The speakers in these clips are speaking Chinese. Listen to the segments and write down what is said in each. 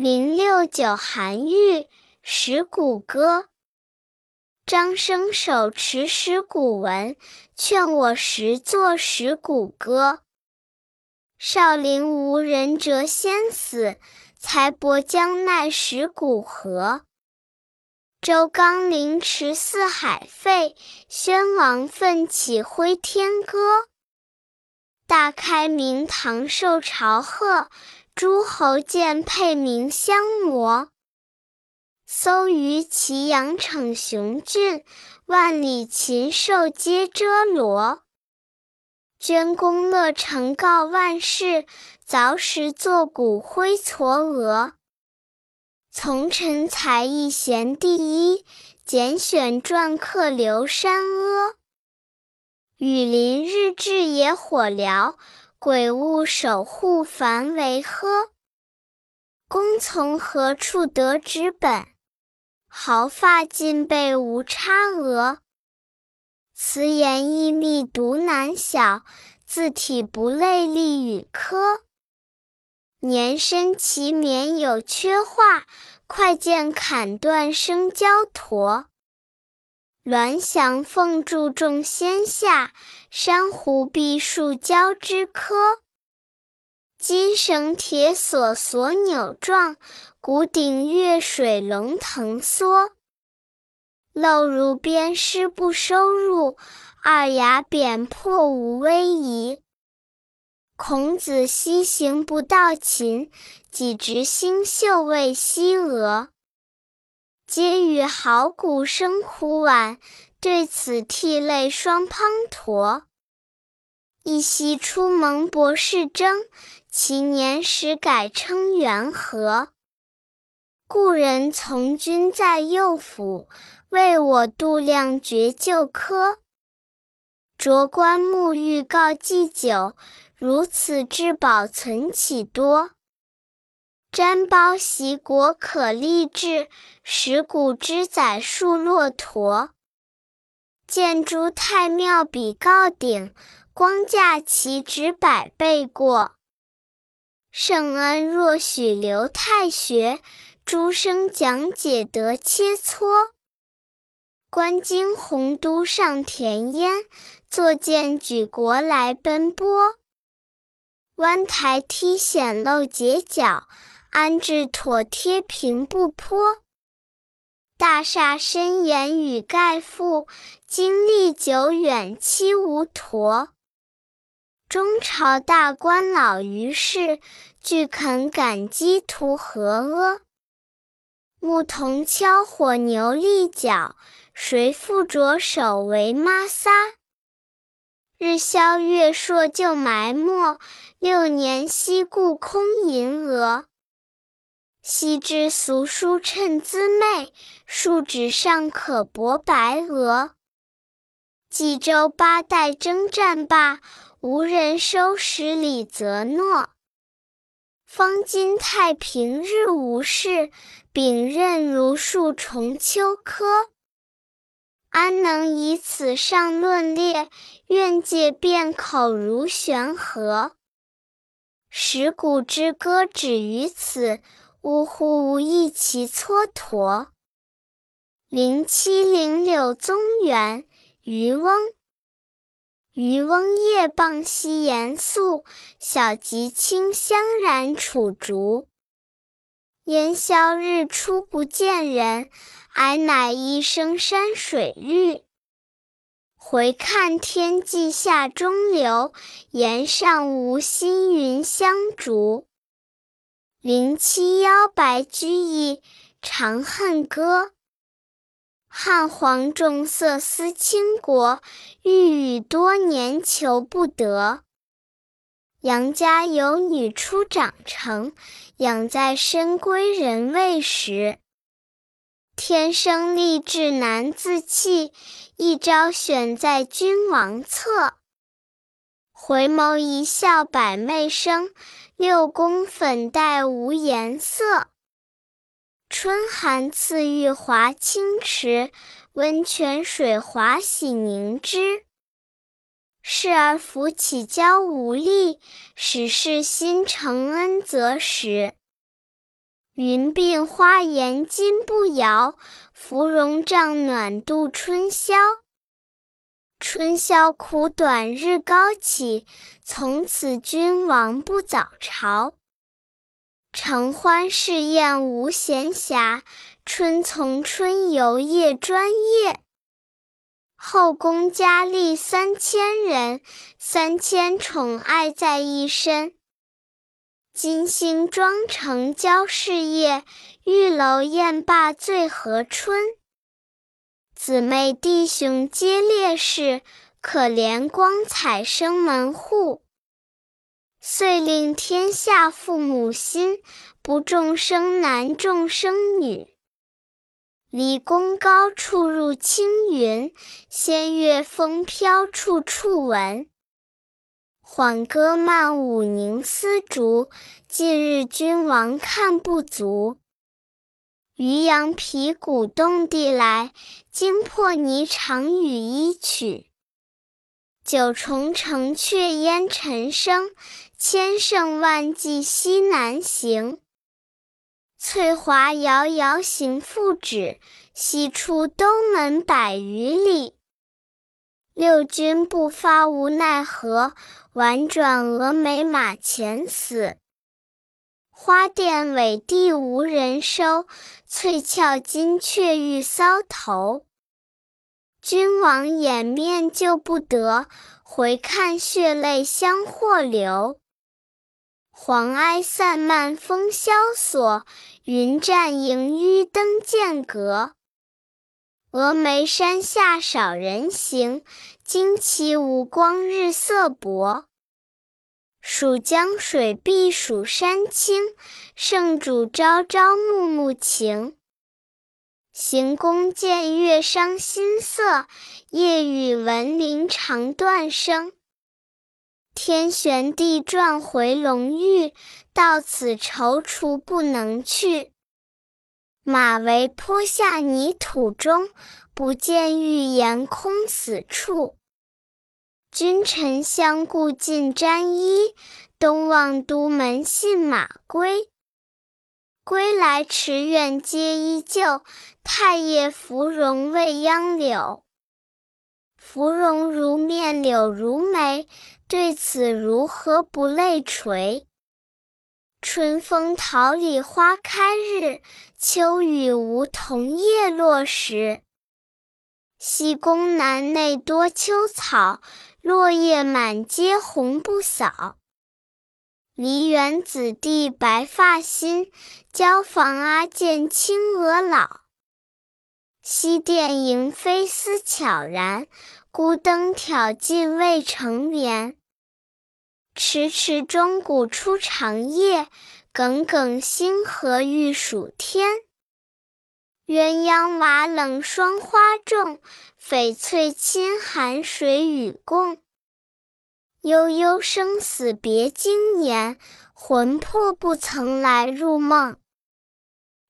零六九韩愈《石鼓歌》。张生手持石鼓文，劝我识作石鼓歌。少陵无人谪仙死，才薄将奈石鼓何？周纲凌迟四海废，宣王奋起挥天歌。大开明堂受朝贺。诸侯见佩名相模，搜于祁阳逞雄峻，万里禽兽皆遮罗。捐公乐成告万世，凿石作鼓挥嵯峨。从臣才艺贤第一，拣选篆刻留山阿。羽林日至野火燎。鬼物守护凡为呵，公从何处得之本？毫发尽备无差额。词言意密独难晓，字体不类立与科。年深其免有缺画，快见砍断生焦驼。鸾翔凤柱众仙下，珊瑚碧树交枝柯。金绳铁锁锁扭状，鼓顶月水龙腾缩。漏如鞭湿不收入，二牙扁破无威仪。孔子西行不到秦，几直星宿未西娥。皆与好鼓声呼晚，对此涕泪双滂沱。一夕出蒙博士征，其年始改称元和。故人从军在右府，为我度量绝旧科。卓棺木欲告祭酒，如此至宝存岂多？瞻褒袭国可立志，石鼓之载数骆驼。见诸太庙比告鼎，光驾其职百倍过。圣恩若许留太学，诸生讲解得切磋。观今鸿都上田烟，坐见举国来奔波。弯台梯险漏结角。安置妥帖平步坡，大厦深檐与盖覆，经历久远期无橐。中朝大官老于世，俱肯感激图和阿。牧童敲火牛立角，谁复着手为妈撒？日消月朔旧埋没，六年西顾空吟额。昔之俗书称滋媚，数纸尚可博白鹅。冀州八代征战罢，无人收拾李泽诺。方今太平日无事，秉任如数重秋柯。安能以此上论列？愿借辩口如悬河。石鼓之歌止于此。呜呼！无意其蹉跎。零七零柳宗元，渔翁。渔翁夜傍西岩宿，晓汲清香染楚竹。烟消日出不见人，矮乃一声山水绿。回看天际下中流，岩上无心云相逐。零七幺白居易《长恨歌》：汉皇重色思倾国，御宇多年求不得。杨家有女初长成，养在深闺人未识。天生丽质难自弃，一朝选在君王侧。回眸一笑百媚生。六宫粉黛无颜色，春寒赐浴华清池，温泉水滑洗凝脂。侍儿扶起娇无力，始是新承恩泽时。云鬓花颜金步摇，芙蓉帐暖度春宵。春宵苦短日高起，从此君王不早朝。承欢侍宴无闲暇，春从春游夜专夜。后宫佳丽三千人，三千宠爱在一身。金星妆成娇侍夜，玉楼宴罢醉和春。姊妹弟兄皆烈士，可怜光彩生门户。遂令天下父母心，不重生男重生女。离宫高处入青云，仙乐风飘处处闻。缓歌慢舞凝丝竹，近日君王看不足。渔阳鼙鼓动地来，惊破霓裳羽衣曲。九重城阙烟尘生，千乘万骑西南行。翠华遥遥行复止，西出东门百余里。六军不发无奈何，宛转蛾眉马前死。花钿委地无人收，翠翘金雀玉搔头。君王掩面救不得，回看血泪相和流。黄埃散漫风萧索，云栈影淤灯渐隔。峨眉山下少人行，旌旗无光日色薄。蜀江水碧蜀山青，圣主朝朝暮暮情。行宫见月伤心色，夜雨闻铃肠断声。天旋地转回龙驭，到此踌躇不能去。马嵬坡下泥土中，不见玉颜空死处。君臣相顾尽沾衣，东望都门信马归。归来池苑皆依旧，太液芙蓉未央柳。芙蓉如面柳如眉，对此如何不泪垂？春风桃李花开日，秋雨梧桐叶落时。西宫南内多秋草，落叶满阶红不扫。梨园子弟白发新，椒房阿监青娥老。西殿萤飞思悄然，孤灯挑尽未成眠。迟迟钟鼓初长夜，耿耿星河欲曙天。鸳鸯瓦冷霜花重，翡翠衾寒水与共。悠悠生死别经年，魂魄不曾来入梦。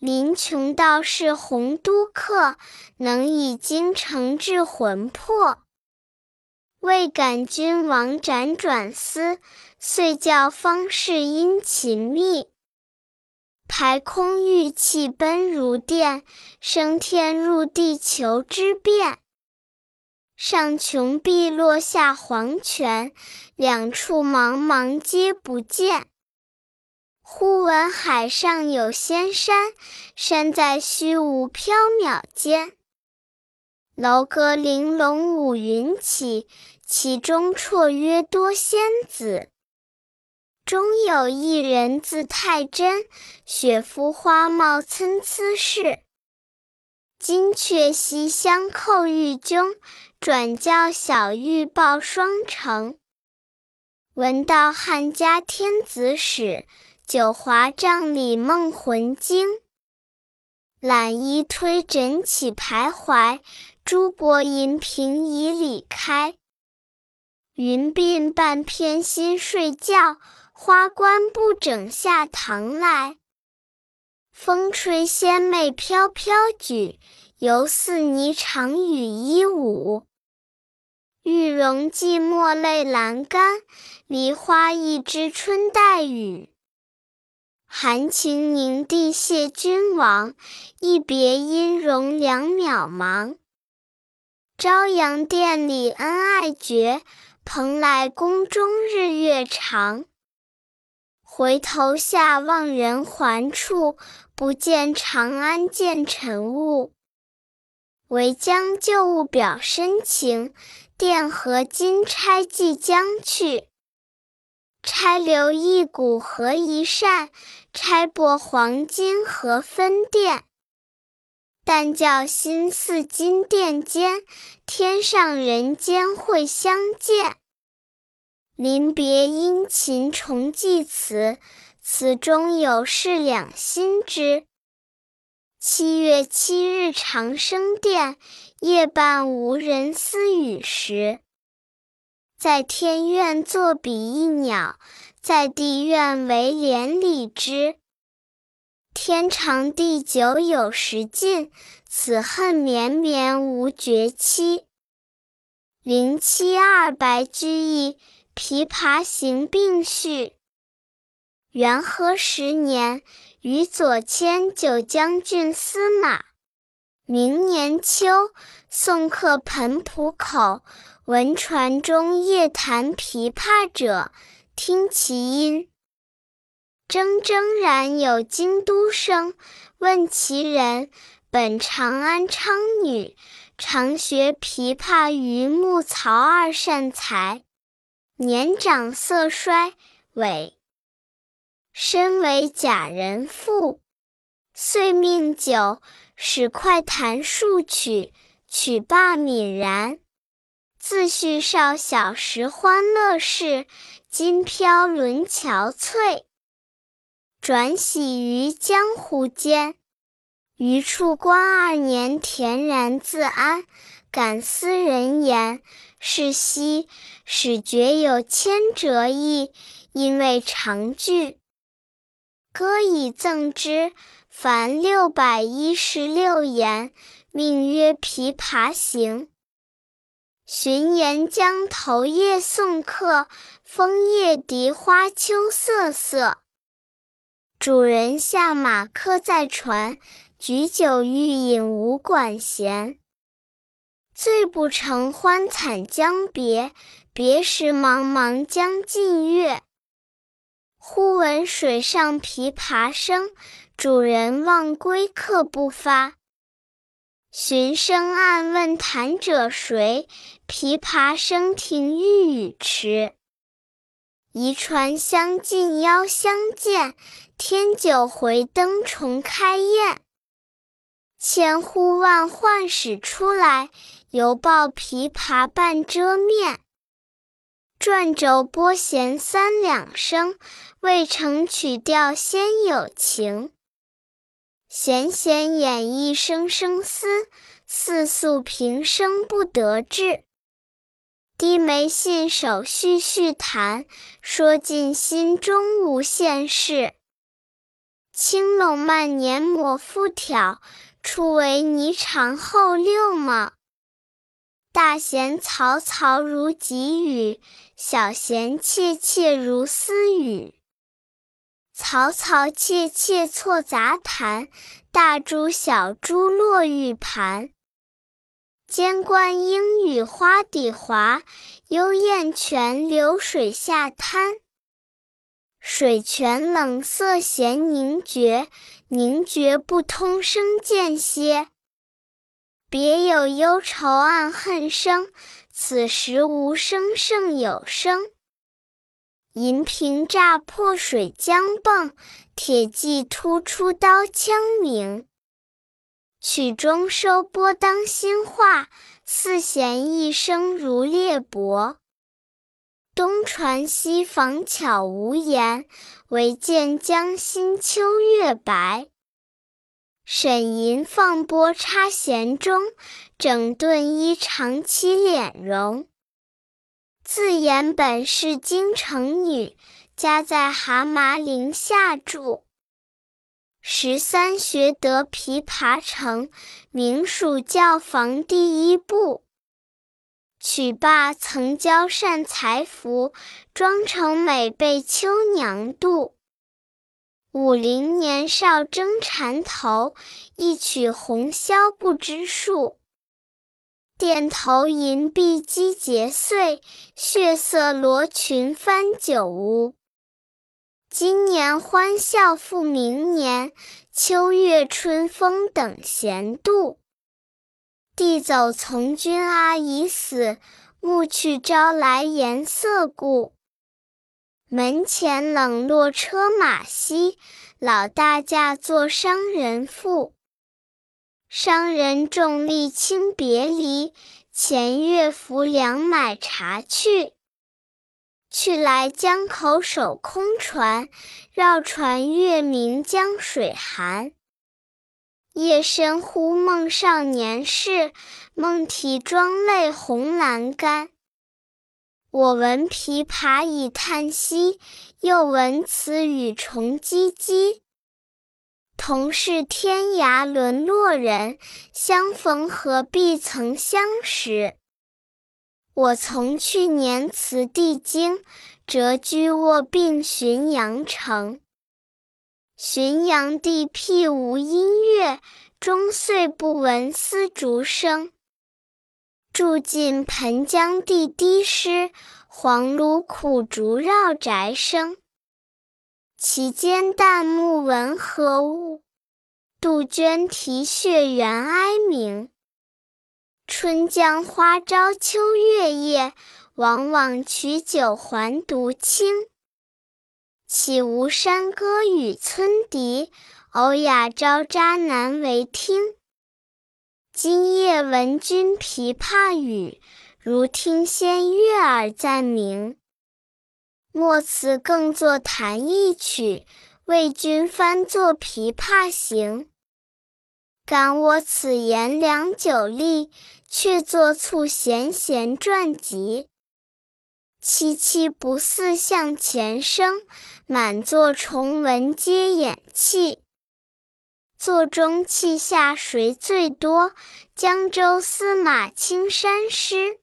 临邛道士洪都客，能以精诚治魂魄。未感君王辗转思，遂教方士殷勤觅。排空玉气奔如电，升天入地求之遍。上穷碧落下黄泉，两处茫茫皆不见。忽闻海上有仙山，山在虚无缥缈间。楼阁玲珑五云起，其中绰约多仙子。中有一人字太真，雪肤花貌参差是。金阙西厢叩玉钟，转教小玉报双成。闻道汉家天子使，九华帐里梦魂惊。揽衣推枕起徘徊，珠箔银屏迤逦开。云鬓半偏新睡觉，花冠不整下堂来。风吹仙袂飘飘举，犹似霓裳羽衣舞。玉容寂寞泪阑干，梨花一枝春带雨。含情凝地谢君王，一别音容两渺茫。朝阳殿里恩爱绝，蓬莱宫中日月长。回头下望人寰处，不见长安见尘雾。唯将旧物表深情，钿合金钗即将去。钗留一股合一扇，钗帛黄金何分店？但教心似金殿间，天上人间会相见。临别殷勤重寄词，词中有事两心知。七月七日长生殿，夜半无人私语时。在天愿作比翼鸟，在地愿为连理枝。天长地久有时尽，此恨绵绵无绝期。零七二白居易《琵琶行》并序。元和十年，与左迁九江郡司马。明年秋，送客湓浦口。闻船中夜弹琵琶者，听其音，铮铮然有京都声。问其人，本长安昌女，常学琵琶于木曹二善才。年长色衰，萎。身为贾人妇，遂命酒，使快弹数曲，曲罢泯然。自叙少小时欢乐事，今飘沦憔悴。转徙于江湖间，余处官二年，恬然自安。感思人言，是夕始觉有千折意，因为长句。歌以赠之，凡六百一十六言，命曰《琵琶行》。寻沿江头夜送客，枫叶荻花秋瑟瑟。主人下马客在船，举酒欲饮无管弦。醉不成欢惨将别，别时茫茫江浸月。忽闻水上琵琶声，主人忘归客不发。寻声暗问弹者谁？琵琶声停欲语迟。移船相近邀相见，添酒回灯重开宴。千呼万唤始出来，犹抱琵琶半遮面。转轴拨弦三两声，未成曲调先有情。弦弦掩抑声声思，似诉平生不得志。低眉信手续续弹，说尽心中无限事。轻拢慢捻抹复挑，初为霓裳后六码。大弦嘈嘈如急雨，小弦切切如私语。嘈嘈切切错杂弹，大珠小珠落玉盘。间关莺语花底滑，幽咽泉流水下滩。水泉冷涩弦凝绝，凝绝不通声渐歇。别有忧愁暗恨生，此时无声胜有声。银瓶乍破水浆迸，铁骑突出刀枪鸣。曲终收拨当心画，四弦一声如裂帛。东船西舫悄无言，唯见江心秋月白。沈吟放拨插弦中，整顿衣裳起敛容。自言本是京城女，家在蛤蟆陵下住。十三学得琵琶成，名属教坊第一部。曲罢曾教善才服，妆成每被秋娘妒。武陵年少争缠头，一曲红绡不知数。钿头银篦击节碎，血色罗裙翻酒污。今年欢笑复明年，秋月春风等闲度。弟走从军阿姨死，暮去朝来颜色故。门前冷落车马稀，老大嫁作商人妇。商人重利轻别离，前月浮梁买茶去。去来江口守空船，绕船月明江水寒。夜深忽梦少年事，梦啼妆泪红阑干。我闻琵琶已叹息，又闻此语重唧唧。同是天涯沦落人，相逢何必曾相识。我从去年辞帝京，谪居卧病浔阳城。浔阳地僻无音乐，终岁不闻丝竹声。住近湓江地低湿，黄芦苦竹绕宅生。其间旦暮闻何物？杜鹃啼血猿哀鸣。春江花朝秋月夜，往往取酒还独倾。岂无山歌与村笛，偶雅招札难为听。今夜闻君琵琶语，如听仙乐耳暂明。莫辞更作弹一曲，为君翻作《琵琶行》。感我此言良久立，却作促弦弦传集。凄凄不似向前声，满座重闻皆掩泣。座中泣下谁最多？江州司马青衫湿。